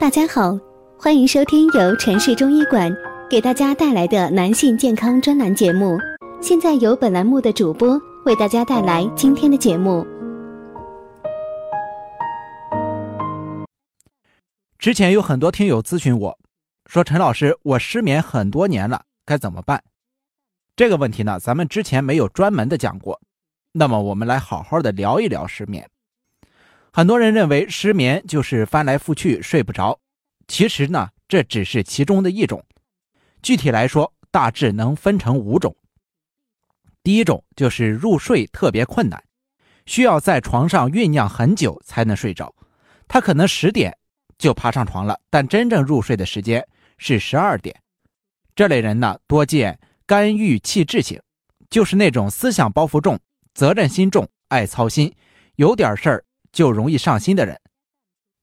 大家好，欢迎收听由城市中医馆给大家带来的男性健康专栏节目。现在由本栏目的主播为大家带来今天的节目。之前有很多听友咨询我，说陈老师，我失眠很多年了，该怎么办？这个问题呢，咱们之前没有专门的讲过。那么我们来好好的聊一聊失眠。很多人认为失眠就是翻来覆去睡不着，其实呢，这只是其中的一种。具体来说，大致能分成五种。第一种就是入睡特别困难，需要在床上酝酿很久才能睡着。他可能十点就爬上床了，但真正入睡的时间是十二点。这类人呢，多见。肝郁气滞型，就是那种思想包袱重、责任心重、爱操心，有点事儿就容易上心的人。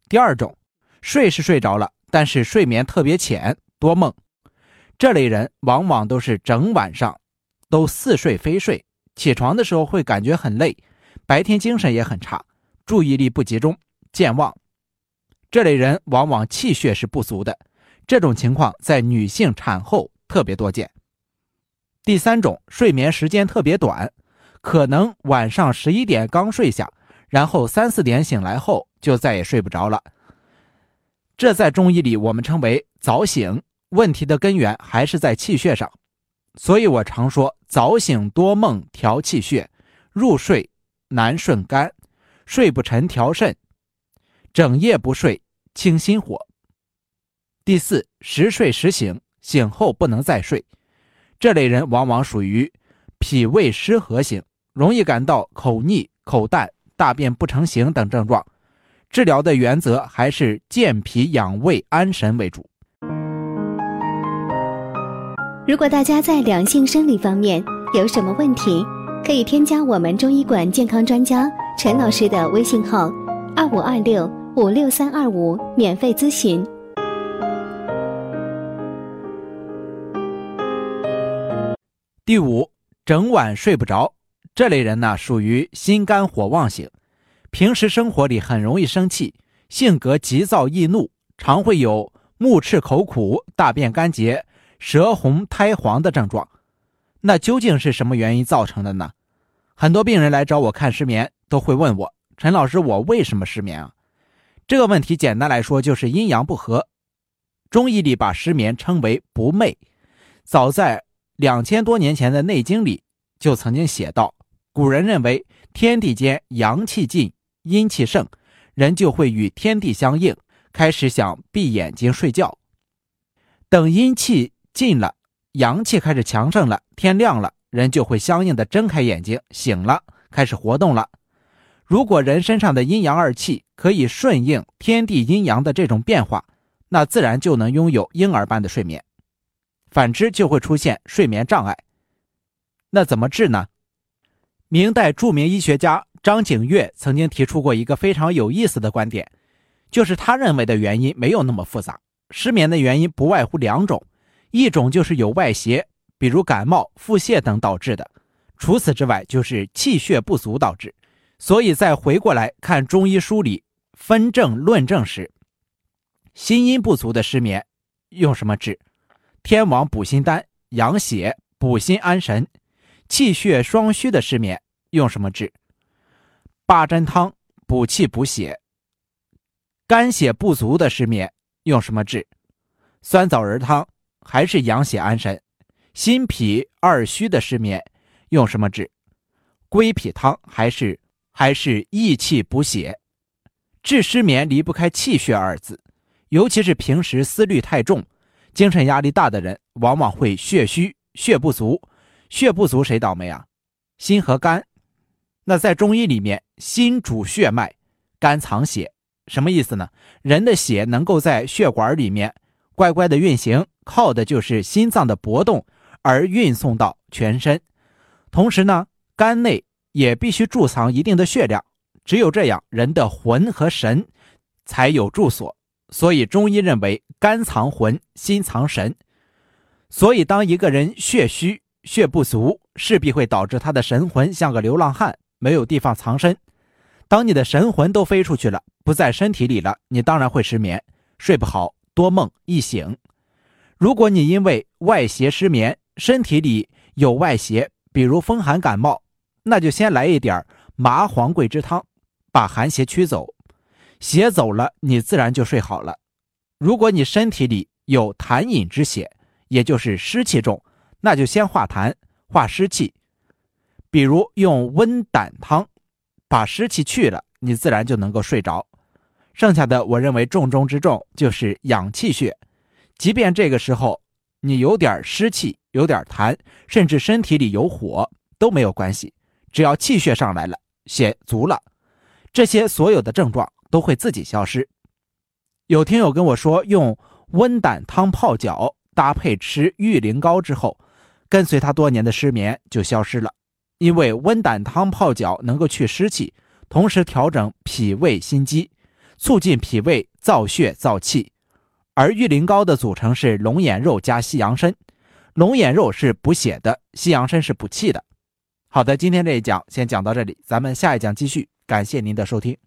第二种，睡是睡着了，但是睡眠特别浅，多梦。这类人往往都是整晚上都似睡非睡，起床的时候会感觉很累，白天精神也很差，注意力不集中，健忘。这类人往往气血是不足的，这种情况在女性产后特别多见。第三种睡眠时间特别短，可能晚上十一点刚睡下，然后三四点醒来后就再也睡不着了。这在中医里我们称为早醒，问题的根源还是在气血上。所以我常说早醒多梦调气血，入睡难顺肝，睡不沉调肾，整夜不睡清心火。第四时睡时醒，醒后不能再睡。这类人往往属于脾胃失和型，容易感到口腻、口淡、大便不成形等症状。治疗的原则还是健脾养胃、安神为主。如果大家在两性生理方面有什么问题，可以添加我们中医馆健康专家陈老师的微信号：二五二六五六三二五，免费咨询。第五，整晚睡不着，这类人呢属于心肝火旺型，平时生活里很容易生气，性格急躁易怒，常会有目赤口苦、大便干结、舌红苔黄的症状。那究竟是什么原因造成的呢？很多病人来找我看失眠，都会问我：“陈老师，我为什么失眠啊？”这个问题简单来说就是阴阳不和。中医里把失眠称为不寐，早在。两千多年前的《内经》里就曾经写道：古人认为天地间阳气尽，阴气盛，人就会与天地相应，开始想闭眼睛睡觉。等阴气尽了，阳气开始强盛了，天亮了，人就会相应的睁开眼睛，醒了，开始活动了。如果人身上的阴阳二气可以顺应天地阴阳的这种变化，那自然就能拥有婴儿般的睡眠。反之就会出现睡眠障碍，那怎么治呢？明代著名医学家张景岳曾经提出过一个非常有意思的观点，就是他认为的原因没有那么复杂，失眠的原因不外乎两种，一种就是有外邪，比如感冒、腹泻等导致的；除此之外，就是气血不足导致。所以再回过来看中医书里分症论证时，心阴不足的失眠用什么治？天王补心丹养血补心安神，气血双虚的失眠用什么治？八珍汤补气补血。肝血不足的失眠用什么治？酸枣仁汤还是养血安神？心脾二虚的失眠用什么治？归脾汤还是还是益气补血？治失眠离不开气血二字，尤其是平时思虑太重。精神压力大的人往往会血虚、血不足。血不足谁倒霉啊？心和肝。那在中医里面，心主血脉，肝藏血，什么意思呢？人的血能够在血管里面乖乖的运行，靠的就是心脏的搏动而运送到全身。同时呢，肝内也必须贮藏一定的血量，只有这样，人的魂和神才有住所。所以中医认为，肝藏魂，心藏神。所以，当一个人血虚、血不足，势必会导致他的神魂像个流浪汉，没有地方藏身。当你的神魂都飞出去了，不在身体里了，你当然会失眠。睡不好，多梦易醒。如果你因为外邪失眠，身体里有外邪，比如风寒感冒，那就先来一点麻黄桂枝汤，把寒邪驱走。邪走了，你自然就睡好了。如果你身体里有痰饮之邪，也就是湿气重，那就先化痰、化湿气。比如用温胆汤，把湿气去了，你自然就能够睡着。剩下的，我认为重中之重就是养气血。即便这个时候你有点湿气、有点痰，甚至身体里有火，都没有关系。只要气血上来了，血足了，这些所有的症状都会自己消失。有听友跟我说，用温胆汤泡脚，搭配吃玉灵膏之后，跟随他多年的失眠就消失了。因为温胆汤泡脚能够去湿气，同时调整脾胃心肌，促进脾胃造血造气。而玉灵膏的组成是龙眼肉加西洋参，龙眼肉是补血的，西洋参是补气的。好的，今天这一讲先讲到这里，咱们下一讲继续。感谢您的收听。